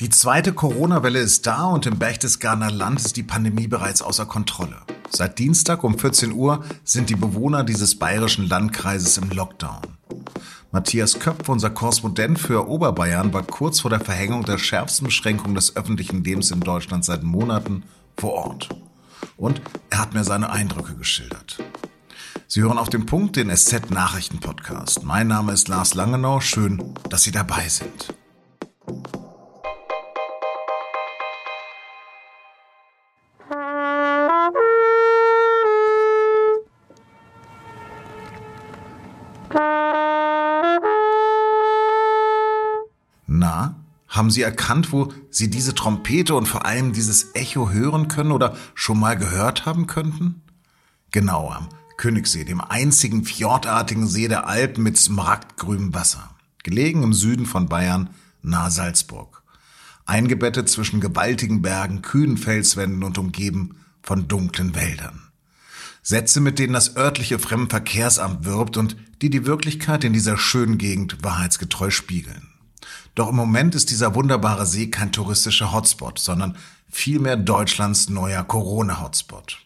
Die zweite Corona-Welle ist da und im Berchtesgadener Land ist die Pandemie bereits außer Kontrolle. Seit Dienstag um 14 Uhr sind die Bewohner dieses bayerischen Landkreises im Lockdown. Matthias Köpf, unser Korrespondent für Oberbayern, war kurz vor der Verhängung der schärfsten Beschränkung des öffentlichen Lebens in Deutschland seit Monaten vor Ort. Und er hat mir seine Eindrücke geschildert. Sie hören auf den Punkt den SZ Nachrichten Podcast. Mein Name ist Lars Langenau. Schön, dass Sie dabei sind. Haben Sie erkannt, wo Sie diese Trompete und vor allem dieses Echo hören können oder schon mal gehört haben könnten? Genau am Königssee, dem einzigen fjordartigen See der Alpen mit smaragdgrünem Wasser, gelegen im Süden von Bayern, nahe Salzburg, eingebettet zwischen gewaltigen Bergen, kühnen Felswänden und umgeben von dunklen Wäldern. Sätze, mit denen das örtliche Fremdenverkehrsamt wirbt und die die Wirklichkeit in dieser schönen Gegend wahrheitsgetreu spiegeln. Doch im Moment ist dieser wunderbare See kein touristischer Hotspot, sondern vielmehr Deutschlands neuer Corona-Hotspot.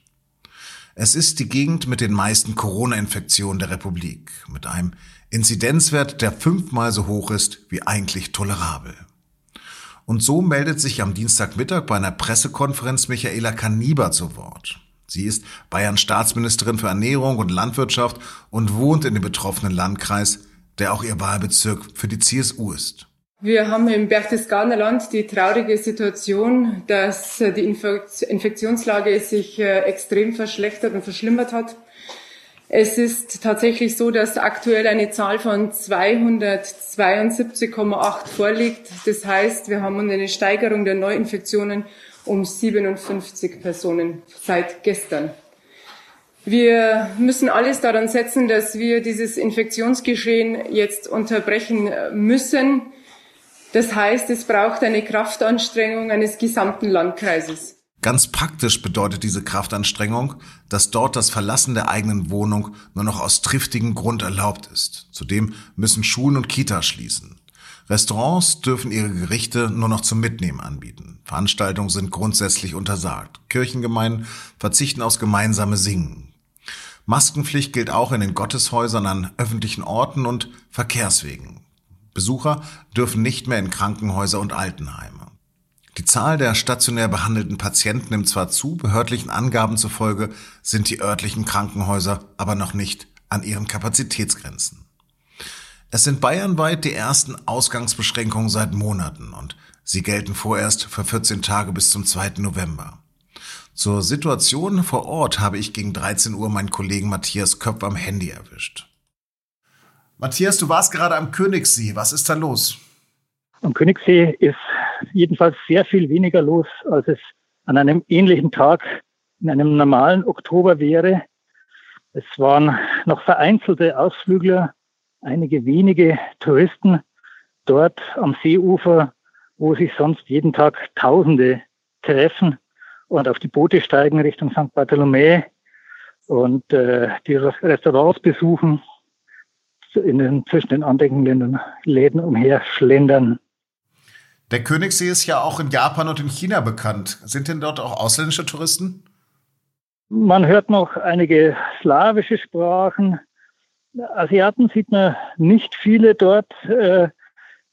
Es ist die Gegend mit den meisten Corona-Infektionen der Republik, mit einem Inzidenzwert, der fünfmal so hoch ist wie eigentlich tolerabel. Und so meldet sich am Dienstagmittag bei einer Pressekonferenz Michaela Kaniber zu Wort. Sie ist Bayerns Staatsministerin für Ernährung und Landwirtschaft und wohnt in dem betroffenen Landkreis, der auch ihr Wahlbezirk für die CSU ist. Wir haben im Berchtesgadener Land die traurige Situation, dass äh, die Infektionslage sich äh, extrem verschlechtert und verschlimmert hat. Es ist tatsächlich so, dass aktuell eine Zahl von 272,8 vorliegt. Das heißt, wir haben eine Steigerung der Neuinfektionen um 57 Personen seit gestern. Wir müssen alles daran setzen, dass wir dieses Infektionsgeschehen jetzt unterbrechen müssen. Das heißt, es braucht eine Kraftanstrengung eines gesamten Landkreises. Ganz praktisch bedeutet diese Kraftanstrengung, dass dort das Verlassen der eigenen Wohnung nur noch aus triftigem Grund erlaubt ist. Zudem müssen Schulen und Kitas schließen. Restaurants dürfen ihre Gerichte nur noch zum Mitnehmen anbieten. Veranstaltungen sind grundsätzlich untersagt. Kirchengemeinden verzichten aufs gemeinsame Singen. Maskenpflicht gilt auch in den Gotteshäusern an öffentlichen Orten und Verkehrswegen. Besucher dürfen nicht mehr in Krankenhäuser und Altenheime. Die Zahl der stationär behandelten Patienten nimmt zwar zu, behördlichen Angaben zufolge sind die örtlichen Krankenhäuser aber noch nicht an ihren Kapazitätsgrenzen. Es sind bayernweit die ersten Ausgangsbeschränkungen seit Monaten und sie gelten vorerst für 14 Tage bis zum 2. November. Zur Situation vor Ort habe ich gegen 13 Uhr meinen Kollegen Matthias Köpf am Handy erwischt. Matthias, du warst gerade am Königssee. Was ist da los? Am Königssee ist jedenfalls sehr viel weniger los, als es an einem ähnlichen Tag in einem normalen Oktober wäre. Es waren noch vereinzelte Ausflügler, einige wenige Touristen dort am Seeufer, wo sich sonst jeden Tag Tausende treffen und auf die Boote steigen Richtung St. Bartholomä und äh, die Restaurants besuchen in den, zwischen den andeckenden Läden umherschlendern. Der Königssee ist ja auch in Japan und in China bekannt. Sind denn dort auch ausländische Touristen? Man hört noch einige slawische Sprachen. Asiaten sieht man nicht viele dort, äh,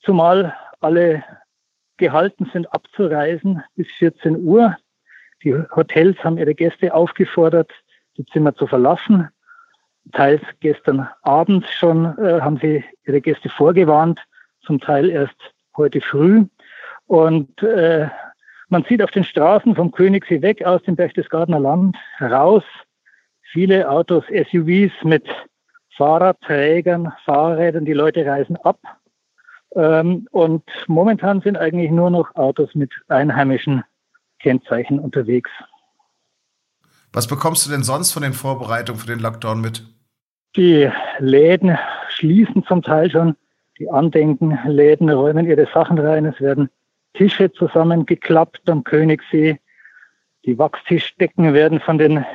zumal alle gehalten sind abzureisen bis 14 Uhr. Die Hotels haben ihre Gäste aufgefordert, die Zimmer zu verlassen teils gestern Abend schon äh, haben sie ihre Gäste vorgewarnt, zum Teil erst heute früh. Und äh, man sieht auf den Straßen vom Königssee weg aus dem Berchtesgadener Land raus viele Autos, SUVs mit Fahrradträgern, Fahrrädern. Die Leute reisen ab. Ähm, und momentan sind eigentlich nur noch Autos mit einheimischen Kennzeichen unterwegs. Was bekommst du denn sonst von den Vorbereitungen für den Lockdown mit? Die Läden schließen zum Teil schon. Die Andenkenläden räumen ihre Sachen rein. Es werden Tische zusammengeklappt am Königssee. Die Wachstischdecken werden von den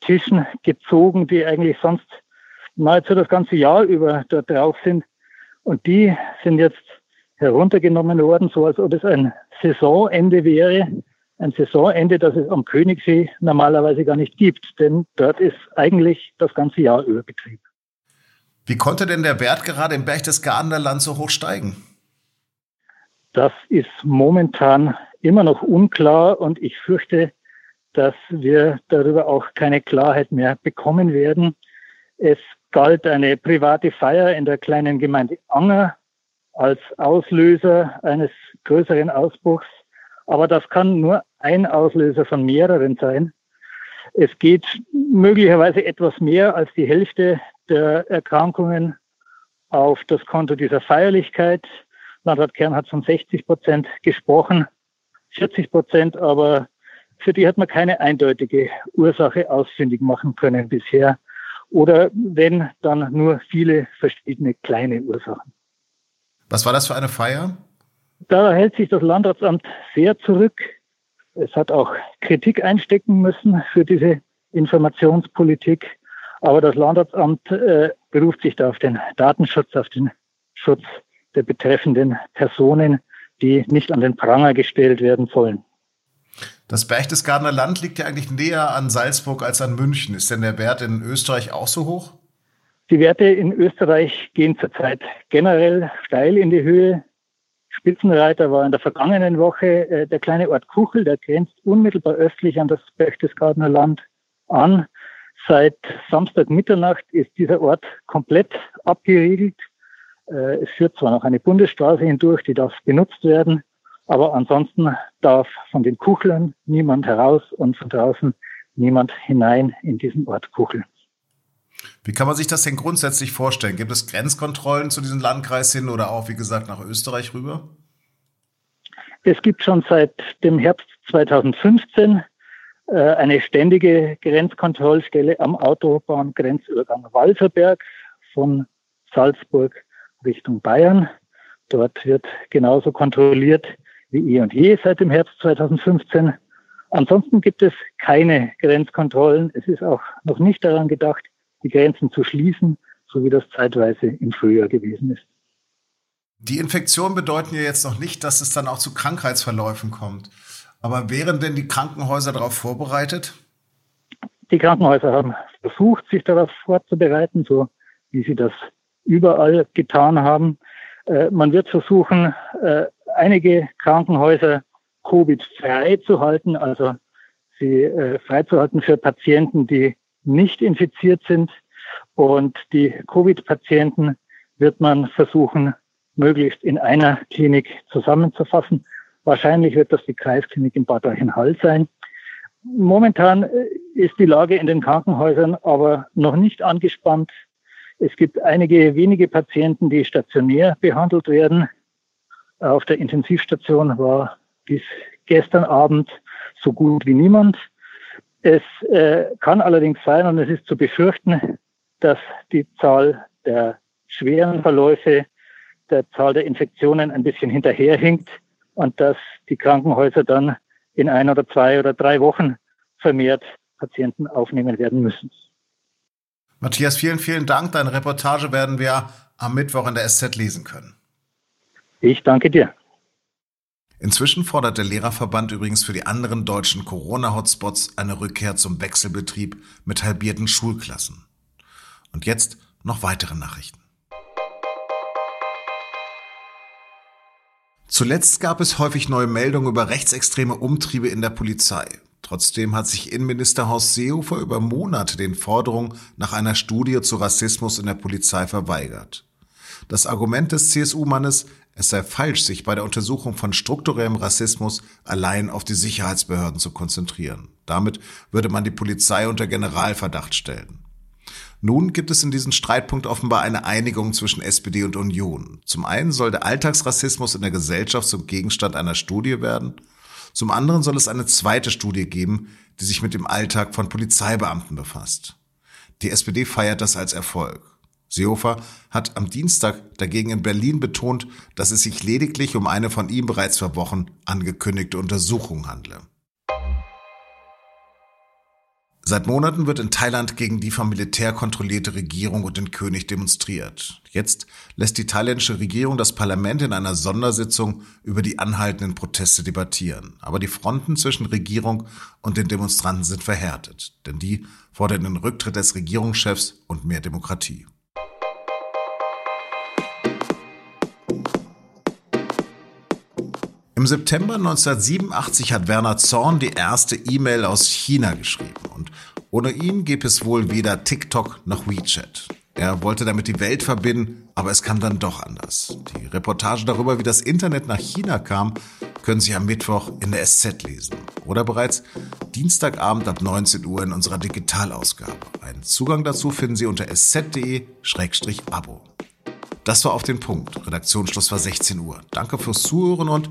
Tischen gezogen, die eigentlich sonst nahezu das ganze Jahr über dort drauf sind. Und die sind jetzt heruntergenommen worden, so als ob es ein Saisonende wäre. Ein Saisonende, das es am Königssee normalerweise gar nicht gibt, denn dort ist eigentlich das ganze Jahr über Betrieb. Wie konnte denn der Wert gerade im Berchtesgadener Land so hoch steigen? Das ist momentan immer noch unklar und ich fürchte, dass wir darüber auch keine Klarheit mehr bekommen werden. Es galt eine private Feier in der kleinen Gemeinde Anger als Auslöser eines größeren Ausbruchs. Aber das kann nur ein Auslöser von mehreren sein. Es geht möglicherweise etwas mehr als die Hälfte der Erkrankungen auf das Konto dieser Feierlichkeit. Landrat Kern hat von 60 Prozent gesprochen, 40 Prozent, aber für die hat man keine eindeutige Ursache ausfindig machen können bisher. Oder wenn, dann nur viele verschiedene kleine Ursachen. Was war das für eine Feier? Da hält sich das Landratsamt sehr zurück. Es hat auch Kritik einstecken müssen für diese Informationspolitik. Aber das Landratsamt äh, beruft sich da auf den Datenschutz, auf den Schutz der betreffenden Personen, die nicht an den Pranger gestellt werden sollen. Das Berchtesgadener Land liegt ja eigentlich näher an Salzburg als an München. Ist denn der Wert in Österreich auch so hoch? Die Werte in Österreich gehen zurzeit generell steil in die Höhe. Spitzenreiter war in der vergangenen Woche äh, der kleine Ort Kuchel, der grenzt unmittelbar östlich an das Berchtesgadener Land an. Seit Samstag Mitternacht ist dieser Ort komplett abgeriegelt. Äh, es führt zwar noch eine Bundesstraße hindurch, die darf benutzt werden, aber ansonsten darf von den Kuchlern niemand heraus und von draußen niemand hinein in diesen Ort Kuchel. Wie kann man sich das denn grundsätzlich vorstellen? Gibt es Grenzkontrollen zu diesem Landkreis hin oder auch, wie gesagt, nach Österreich rüber? Es gibt schon seit dem Herbst 2015 äh, eine ständige Grenzkontrollstelle am Autobahngrenzübergang Walserberg von Salzburg Richtung Bayern. Dort wird genauso kontrolliert wie eh und je seit dem Herbst 2015. Ansonsten gibt es keine Grenzkontrollen. Es ist auch noch nicht daran gedacht, die Grenzen zu schließen, so wie das zeitweise im Frühjahr gewesen ist. Die Infektionen bedeuten ja jetzt noch nicht, dass es dann auch zu Krankheitsverläufen kommt. Aber wären denn die Krankenhäuser darauf vorbereitet? Die Krankenhäuser haben versucht, sich darauf vorzubereiten, so wie sie das überall getan haben. Äh, man wird versuchen, äh, einige Krankenhäuser Covid-frei zu halten, also sie äh, freizuhalten für Patienten, die nicht infiziert sind. Und die Covid-Patienten wird man versuchen, möglichst in einer Klinik zusammenzufassen. Wahrscheinlich wird das die Kreisklinik in Bad Reichenhall sein. Momentan ist die Lage in den Krankenhäusern aber noch nicht angespannt. Es gibt einige wenige Patienten, die stationär behandelt werden. Auf der Intensivstation war bis gestern Abend so gut wie niemand. Es äh, kann allerdings sein, und es ist zu befürchten, dass die Zahl der schweren Verläufe, der Zahl der Infektionen ein bisschen hinterherhinkt und dass die Krankenhäuser dann in ein oder zwei oder drei Wochen vermehrt Patienten aufnehmen werden müssen. Matthias, vielen, vielen Dank. Deine Reportage werden wir am Mittwoch in der SZ lesen können. Ich danke dir. Inzwischen fordert der Lehrerverband übrigens für die anderen deutschen Corona-Hotspots eine Rückkehr zum Wechselbetrieb mit halbierten Schulklassen. Und jetzt noch weitere Nachrichten. Zuletzt gab es häufig neue Meldungen über rechtsextreme Umtriebe in der Polizei. Trotzdem hat sich Innenminister Horst Seehofer über Monate den Forderungen nach einer Studie zu Rassismus in der Polizei verweigert. Das Argument des CSU-Mannes, es sei falsch, sich bei der Untersuchung von strukturellem Rassismus allein auf die Sicherheitsbehörden zu konzentrieren. Damit würde man die Polizei unter Generalverdacht stellen. Nun gibt es in diesem Streitpunkt offenbar eine Einigung zwischen SPD und Union. Zum einen soll der Alltagsrassismus in der Gesellschaft zum Gegenstand einer Studie werden zum anderen soll es eine zweite Studie geben, die sich mit dem Alltag von Polizeibeamten befasst. Die SPD feiert das als Erfolg. Seehofer hat am Dienstag dagegen in Berlin betont, dass es sich lediglich um eine von ihm bereits vor Wochen angekündigte Untersuchung handle. Seit Monaten wird in Thailand gegen die vom Militär kontrollierte Regierung und den König demonstriert. Jetzt lässt die thailändische Regierung das Parlament in einer Sondersitzung über die anhaltenden Proteste debattieren. Aber die Fronten zwischen Regierung und den Demonstranten sind verhärtet, denn die fordern den Rücktritt des Regierungschefs und mehr Demokratie. Im September 1987 hat Werner Zorn die erste E-Mail aus China geschrieben und ohne ihn gäbe es wohl weder TikTok noch WeChat. Er wollte damit die Welt verbinden, aber es kam dann doch anders. Die Reportage darüber, wie das Internet nach China kam, können Sie am Mittwoch in der SZ lesen. Oder bereits Dienstagabend ab 19 Uhr in unserer Digitalausgabe. Einen Zugang dazu finden Sie unter sz.de-abo. Das war auf den Punkt. Redaktionsschluss war 16 Uhr. Danke fürs Zuhören und